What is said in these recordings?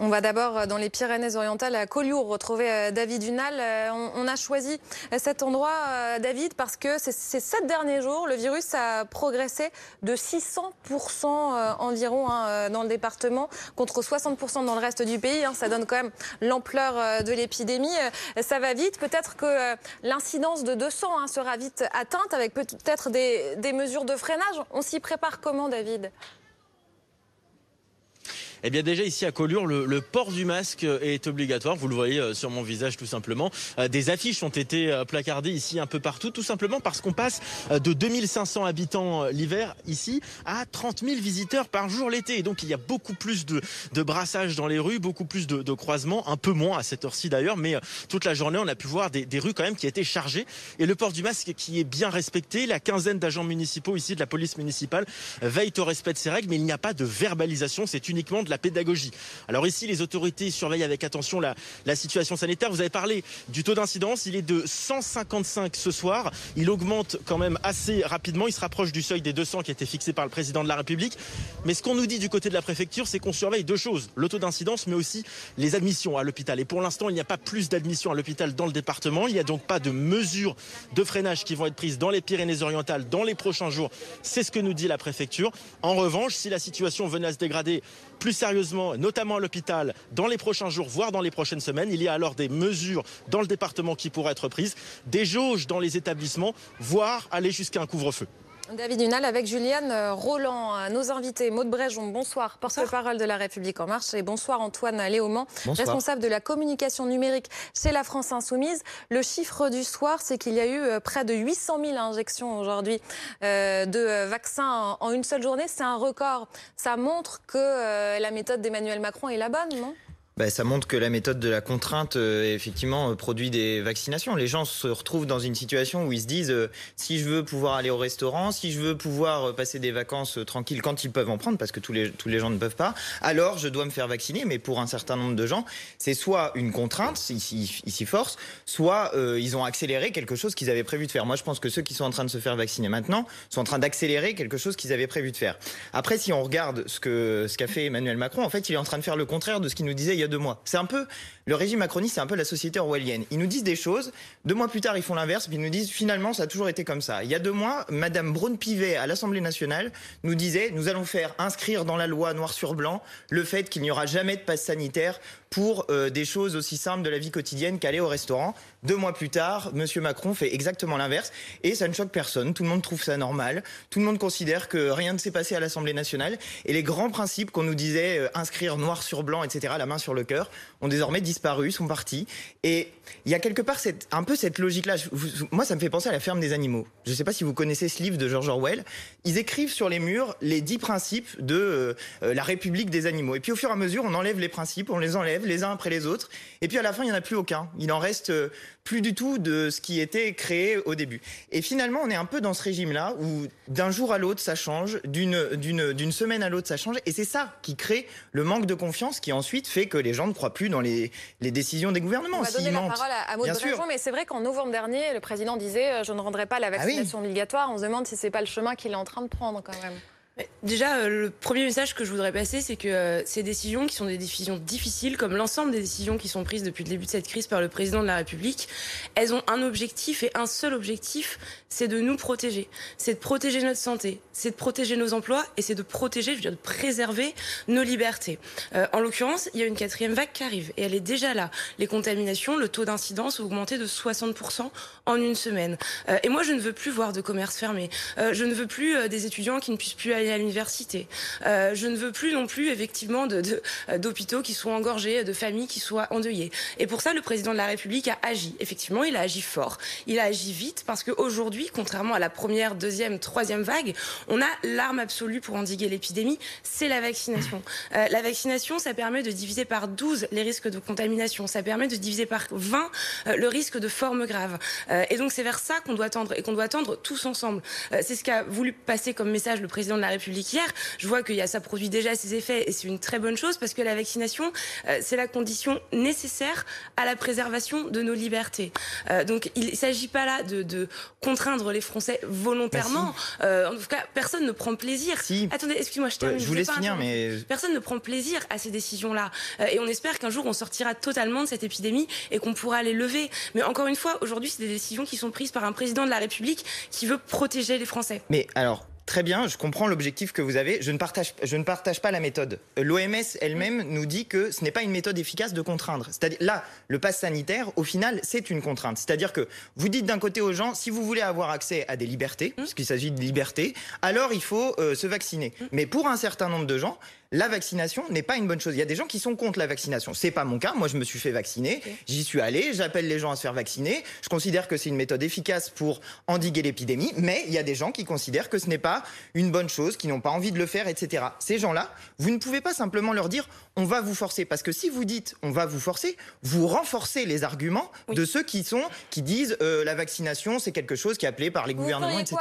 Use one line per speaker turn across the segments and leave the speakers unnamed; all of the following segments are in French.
On va d'abord dans les Pyrénées-Orientales à Collioure retrouver euh, David Dunal. Euh, on, a choisi cet endroit, euh, David, parce que ces sept derniers jours, le virus a progressé de 600% environ hein, dans le département, contre 60% dans le reste du pays. Hein. Ça donne quand même l'ampleur de l'épidémie. Ça va vite. Peut-être que l'incidence de 200 hein, sera vite atteinte avec peut-être des mesures de freinage. On s'y prépare comment, David?
Eh bien déjà ici à Collioure, le, port du masque est obligatoire. Vous le voyez euh, sur mon visage tout simplement. Euh, des affiches ont été euh, placardées ici un peu partout, tout simplement parce qu'on passe de 2500 habitants l'hiver ici à 30 000 visiteurs par jour l'été. Et donc il y a beaucoup plus de, de brassage dans les rues, beaucoup plus de, de croisements, un peu moins à cette heure-ci d'ailleurs, mais toute la journée on a pu voir des, des, rues quand même qui étaient chargées. Et le port du masque qui est bien respecté, la quinzaine d'agents municipaux ici de la police municipale veillent au respect de ces règles, mais il n'y a pas de verbalisation, c'est uniquement de la pédagogie. Alors ici, les autorités surveillent avec attention la, la situation sanitaire. Vous avez parlé du taux d'incidence, il est de 155 ce soir. Il augmente quand même assez rapidement. Il se rapproche du seuil des 200 qui a été fixé par le président de la République. Mais ce qu'on nous dit du côté de la préfecture, c'est qu'on surveille deux choses le taux d'incidence, mais aussi les admissions à l'hôpital. Et pour l'instant, il n'y a pas plus d'admissions à l'hôpital dans le département. Il n'y a donc pas de mesures de freinage qui vont être prises dans les Pyrénées-Orientales dans les prochains jours. C'est ce que nous dit la préfecture. En revanche, si la situation venait à se dégrader plus sérieusement, notamment à l'hôpital, dans les prochains jours, voire dans les prochaines semaines. Il y a alors des mesures dans le département qui pourraient être prises, des jauges dans les établissements, voire aller jusqu'à un couvre-feu.
David Dunal avec Juliane euh, Roland, euh, nos invités. Maud Bréjon, bonsoir, porte-parole de La République En Marche. Et bonsoir Antoine Léaumont, responsable de la communication numérique chez la France Insoumise. Le chiffre du soir, c'est qu'il y a eu euh, près de 800 000 injections aujourd'hui de vaccins en une seule journée. C'est un record. Ça montre que la méthode d'Emmanuel Macron est la bonne, non?
Bah, ça montre que la méthode de la contrainte, euh, effectivement, euh, produit des vaccinations. Les gens se retrouvent dans une situation où ils se disent euh, si je veux pouvoir aller au restaurant, si je veux pouvoir passer des vacances tranquilles quand ils peuvent en prendre, parce que tous les, tous les gens ne peuvent pas, alors je dois me faire vacciner. Mais pour un certain nombre de gens, c'est soit une contrainte, ici, ici force, soit ils ont accéléré quelque chose qu'ils avaient prévu de faire. Moi, je pense que ceux qui sont en train de se faire vacciner maintenant sont en train d'accélérer quelque chose qu'ils avaient prévu de faire. Après, si on regarde ce que ce qu'a fait Emmanuel Macron, en fait, il est en train de faire le contraire de ce qu'il nous disait deux mois. C'est un peu le régime macroniste, c'est un peu la société orwellienne. Ils nous disent des choses, deux mois plus tard ils font l'inverse, puis ils nous disent finalement ça a toujours été comme ça. Il y a deux mois, Madame Braun-Pivet à l'Assemblée nationale nous disait nous allons faire inscrire dans la loi noir sur blanc le fait qu'il n'y aura jamais de passe sanitaire pour euh, des choses aussi simples de la vie quotidienne qu'aller au restaurant. Deux mois plus tard, Monsieur Macron fait exactement l'inverse et ça ne choque personne. Tout le monde trouve ça normal. Tout le monde considère que rien ne s'est passé à l'Assemblée nationale et les grands principes qu'on nous disait euh, inscrire noir sur blanc, etc., la main sur le cœur, ont désormais disparu, sont partis. Et il y a quelque part un peu cette logique-là. Moi, ça me fait penser à la ferme des animaux. Je ne sais pas si vous connaissez ce livre de George Orwell. Ils écrivent sur les murs les dix principes de euh, la République des animaux. Et puis au fur et à mesure, on enlève les principes, on les enlève les uns après les autres. Et puis à la fin, il n'y en a plus aucun. Il en reste euh, plus du tout de ce qui était créé au début. Et finalement, on est un peu dans ce régime-là où d'un jour à l'autre, ça change, d'une semaine à l'autre, ça change. Et c'est ça qui crée le manque de confiance qui ensuite fait que les gens ne croient plus dans les, les décisions des gouvernements. On
va donner la parole à, Maud mais c'est vrai qu'en novembre dernier, le président disait euh, je ne rendrai pas la ah vaccination obligatoire. On se demande si c'est pas le chemin qu'il est en train de prendre quand même.
Déjà, euh, le premier message que je voudrais passer, c'est que euh, ces décisions, qui sont des décisions difficiles, comme l'ensemble des décisions qui sont prises depuis le début de cette crise par le président de la République, elles ont un objectif et un seul objectif, c'est de nous protéger. C'est de protéger notre santé, c'est de protéger nos emplois et c'est de protéger, je veux dire, de préserver nos libertés. Euh, en l'occurrence, il y a une quatrième vague qui arrive et elle est déjà là. Les contaminations, le taux d'incidence ont augmenté de 60% en une semaine. et moi, je ne veux plus voir de commerce fermé. je ne veux plus des étudiants qui ne puissent plus aller à l'université. Euh, je ne veux plus non plus effectivement d'hôpitaux de, de, qui soient engorgés, de familles qui soient endeuillées. Et pour ça, le président de la République a agi. Effectivement, il a agi fort. Il a agi vite parce qu'aujourd'hui, contrairement à la première, deuxième, troisième vague, on a l'arme absolue pour endiguer l'épidémie, c'est la vaccination. Euh, la vaccination, ça permet de diviser par 12 les risques de contamination. Ça permet de diviser par 20 euh, le risque de forme grave. Euh, et donc c'est vers ça qu'on doit tendre et qu'on doit tendre tous ensemble. Euh, c'est ce qu'a voulu passer comme message le président de la République République hier. Je vois a ça produit déjà ses effets et c'est une très bonne chose parce que la vaccination, euh, c'est la condition nécessaire à la préservation de nos libertés. Euh, donc il ne s'agit pas là de, de, contraindre les Français volontairement. Bah euh, en tout cas, personne ne prend plaisir.
Si.
Attendez, excuse-moi, je termine.
je vous laisse finir, mais
personne ne prend plaisir à ces décisions-là. Et on espère qu'un jour on sortira totalement de cette épidémie et qu'on pourra les lever. Mais encore une fois, aujourd'hui, c'est des décisions qui sont prises par un président de la République qui veut protéger les Français.
Mais alors, Très bien, je comprends l'objectif que vous avez. Je ne partage, je ne partage pas la méthode. L'OMS elle-même nous dit que ce n'est pas une méthode efficace de contraindre. C'est-à-dire là, le pass sanitaire, au final, c'est une contrainte. C'est-à-dire que vous dites d'un côté aux gens, si vous voulez avoir accès à des libertés, mmh. puisqu'il s'agit de liberté, alors il faut euh, se vacciner. Mmh. Mais pour un certain nombre de gens, la vaccination n'est pas une bonne chose. Il y a des gens qui sont contre la vaccination. C'est pas mon cas. Moi, je me suis fait vacciner. J'y suis allé. J'appelle les gens à se faire vacciner. Je considère que c'est une méthode efficace pour endiguer l'épidémie. Mais il y a des gens qui considèrent que ce n'est pas une bonne chose, qui n'ont pas envie de le faire, etc. Ces gens-là, vous ne pouvez pas simplement leur dire on va vous forcer. Parce que si vous dites on va vous forcer, vous renforcez les arguments de ceux qui sont, qui disent euh, la vaccination, c'est quelque chose qui est appelé par les gouvernements, etc.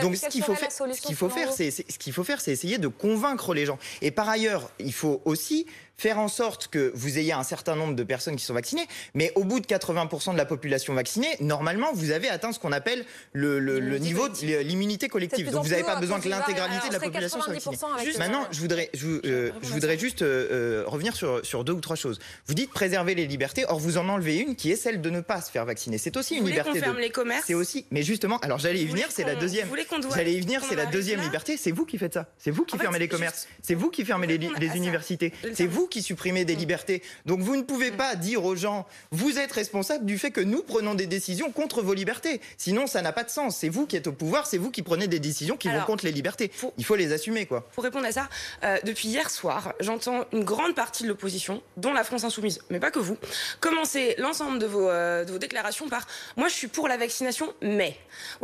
Donc, ce qu'il faut, faire, faut c'est, ce qu'il faut faire, c'est essayer de convaincre les gens. Et par ailleurs, il faut aussi faire en sorte que vous ayez un certain nombre de personnes qui sont vaccinées, mais au bout de 80% de la population vaccinée, normalement, vous avez atteint ce qu'on appelle le, niveau de l'immunité collective. Donc vous n'avez pas besoin que l'intégralité de la population soit vaccinée. Maintenant, je voudrais, je, euh, voudrais juste euh, euh, revenir sur, sur deux ou trois choses. Vous dites préserver les libertés, or vous en enlevez une qui est celle de ne pas se faire vacciner. C'est aussi une liberté.
de... les commerces.
C'est aussi, mais justement, alors j'allais y venir, c'est la deuxième. J'allais y venir, c'est la deuxième liberté. C'est vous qui faites ça. C'est vous qui fermez les commerces. C'est vous qui fermez les universités. C'est vous qui supprimez des mm. libertés. Donc vous ne pouvez mm. pas dire aux gens, vous êtes responsable du fait que nous prenons des décisions contre vos libertés. Sinon, ça n'a pas de sens. C'est vous qui êtes au pouvoir, c'est vous qui prenez des décisions qui vont contre les libertés. Il faut les assumer, quoi.
Pour répondre à ça, euh, depuis hier soir, j'entends une grande partie de l'opposition, dont la France Insoumise, mais pas que vous, commencer l'ensemble de, vos, euh, de vos déclarations par moi je suis pour la vaccination, mais.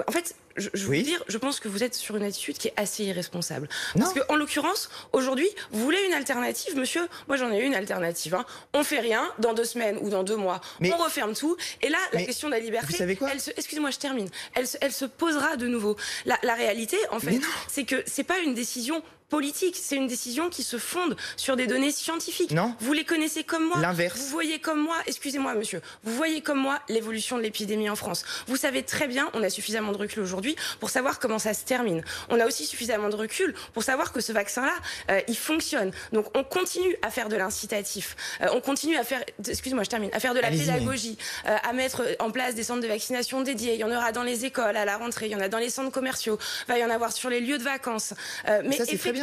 en fait, je, je veux dire, je pense que vous êtes sur une attitude qui est assez irresponsable. Parce que, en l'occurrence, aujourd'hui, vous voulez une alternative, monsieur? Moi, j'en ai une alternative. Hein. On fait rien dans deux semaines ou dans deux mois. on referme tout. Et là, la question de la liberté, excusez-moi, je termine. Elle se, elle se posera de nouveau. La, la réalité, en fait, c'est que c'est pas une décision politique. C'est une décision qui se fonde sur des données scientifiques.
Non.
Vous les connaissez comme moi.
L'inverse.
Vous voyez comme moi, excusez-moi monsieur, vous voyez comme moi l'évolution de l'épidémie en France. Vous savez très bien, on a suffisamment de recul aujourd'hui pour savoir comment ça se termine. On a aussi suffisamment de recul pour savoir que ce vaccin-là, euh, il fonctionne. Donc on continue à faire de l'incitatif. Euh, on continue à faire, excusez-moi, je termine, à faire de la pédagogie, euh, à mettre en place des centres de vaccination dédiés. Il y en aura dans les écoles à la rentrée, il y en a dans les centres commerciaux, il va y en avoir sur les lieux de vacances.
mais ça, effectivement,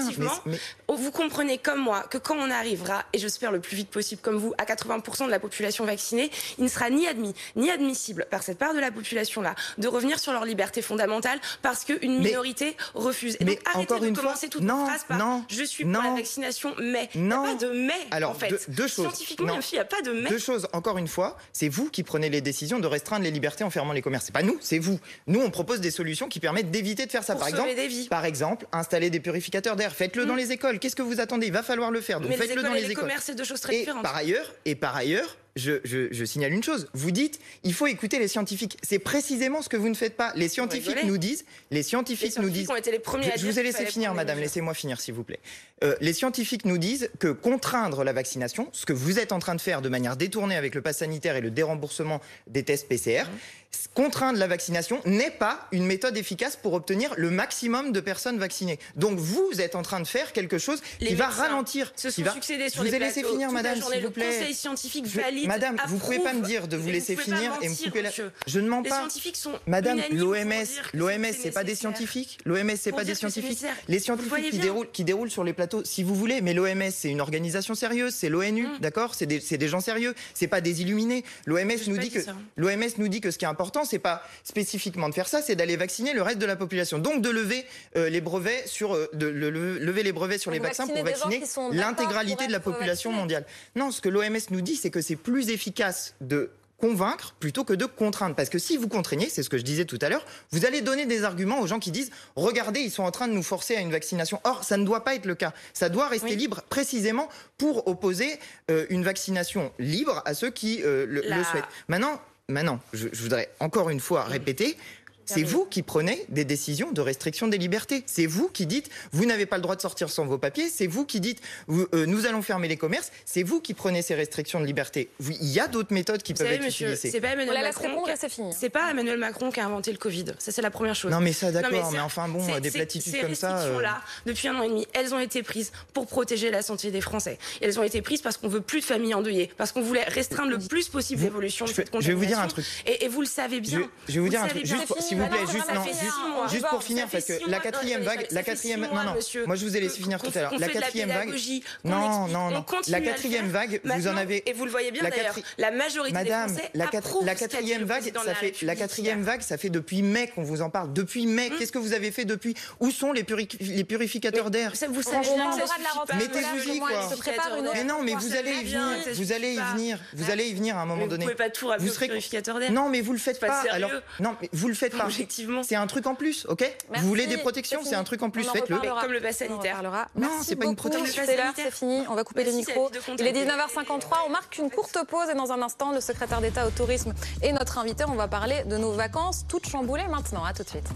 vous comprenez comme moi que quand on arrivera, et j'espère le plus vite possible comme vous, à 80% de la population vaccinée, il ne sera ni admis ni admissible par cette part de la population-là de revenir sur leur liberté fondamentale parce qu'une minorité refuse.
Et mais donc arrêtez encore de une
commencer
fois,
toute
non,
phrase par
non,
je suis pour la vaccination, mais il n'y a pas de mais
Alors,
en fait.
Deux, choses.
Scientifiquement, il n'y a pas de mais.
Deux choses, encore une fois, c'est vous qui prenez les décisions de restreindre les libertés en fermant les commerces. C'est pas nous, c'est vous. Nous, on propose des solutions qui permettent d'éviter de faire ça.
Pour
par exemple, par exemple, installer des purificateurs d'air. Faites-le dans mm. les écoles. Qu'est-ce que vous attendez? Il va falloir le faire. Donc faites-le dans les,
les
écoles.
commerces, c'est deux choses très
et
différentes.
Par ailleurs, et par ailleurs, je, signale une chose. Vous dites, il faut écouter les scientifiques. C'est précisément ce que vous ne faites pas. Les scientifiques nous disent, les scientifiques, nous disent.
Ont été les premiers
je, vous ai laissé finir, madame. Laissez-moi finir, s'il vous plaît. Euh, les scientifiques nous disent que contraindre la vaccination, ce que vous êtes en train de faire de manière détournée avec le pass sanitaire et le déremboursement des tests PCR, mmh. contraindre la vaccination n'est pas une méthode efficace pour obtenir le maximum de personnes vaccinées. Donc vous êtes en train de faire quelque chose qui va ralentir.
Se
sont
va... succédés sur
vous
les
ai laissé finir, madame, s'il vous plaît.
Le conseil scientifique valide
Madame, vous pouvez pas me dire de vous laisser finir et me couper la. Je ne mens pas.
Les scientifiques sont
Madame, l'OMS, l'OMS, c'est pas des scientifiques. L'OMS, c'est pas des scientifiques. Les scientifiques qui déroulent, qui déroulent sur les plateaux, si vous voulez. Mais l'OMS, c'est une organisation sérieuse, c'est l'ONU, mm. d'accord? C'est des, des, gens sérieux. C'est pas des illuminés. L'OMS nous dit que l'OMS nous dit que ce qui est important, c'est pas spécifiquement de faire ça, c'est d'aller vacciner le reste de la population. Donc de lever euh, les brevets sur, euh, de lever les brevets sur les vaccins pour vacciner l'intégralité de la population mondiale. Non, ce que l'OMS nous dit, c'est que c'est plus efficace de convaincre plutôt que de contraindre. Parce que si vous contraignez, c'est ce que je disais tout à l'heure, vous allez donner des arguments aux gens qui disent regardez, ils sont en train de nous forcer à une vaccination. Or, ça ne doit pas être le cas. Ça doit rester libre précisément pour opposer euh, une vaccination libre à ceux qui euh, le, souhaitent. Maintenant, maintenant je, voudrais encore une fois répéter C'est vous qui prenez des décisions de restriction des libertés. C'est vous qui dites, vous n'avez pas le droit de sortir sans vos papiers. C'est vous qui dites, vous, euh, nous allons fermer les commerces. C'est vous qui prenez ces restrictions de liberté. Vous- Il y a d'autres méthodes qui
Vous
peuvent
savez,
être
monsieur,
utilisées.
c'est pas Emmanuel Macron.
c'est fini.
C'est pas Emmanuel Macron qui a inventé le Covid. Ça, c'est la première chose.
Non, mais ça, d'accord, mais enfin, bon, des platitudes
ces
comme ça, euh.
restrictions-là, depuis un an et demi, elles ont été prises pour protéger la santé des Français. Et elles ont été prises parce qu'on veut plus de familles endeuillées, parce qu'on voulait restreindre le plus possible l'évolution de
je
cette
je vais vous dire un truc.
Et, et vous le savez bien.
je vais vous dire un truc, juste pour- s'il vous plaît, juste, non, pour finir, parce que la quatrième vague, la quatrième, non, non,
monsieur,
moi je vous ai laissé finir tout à l'heure. La quatrième vague, non, non,
on
non, la quatrième vague, vous en avez,
Et vous le voyez bien
la
d'ailleurs, la majorité
Madame,
des Français
la, la quatrième vague, ça fait, la quatrième vague, ça fait depuis mai qu'on vous en parle. Depuis mai, qu'est-ce que vous avez fait depuis? Où sont les, puri- les purificateurs d'air?
vous savez.
Mettez-vous-y, quoi.
comment elle se prépare une
Mais non, mais vous allez y venir, vous allez y venir, vous allez y venir à un moment
Mais vous
donné.
pouvez pas tout ramener
Vous
au
serez-
purificateur d'air.
Non, mais vous le faites
Pas.
Alors, non, mais vous le faites pas.
Objectivement.
C'est un truc en plus, ok?
Merci.
Vous voulez des protections,
C'est
un truc en plus,
On
faites-le.
Comme le pass
On en
sanitaire.
reparlera.
Non, c'est pas une protection.
C'est fini. On va couper les micros. Il est
comptabilité.
19h53. On marque une courte pause et dans un instant, le secrétaire d'État au tourisme et notre invité, on va parler de nos vacances toutes chamboulées maintenant. À tout de suite.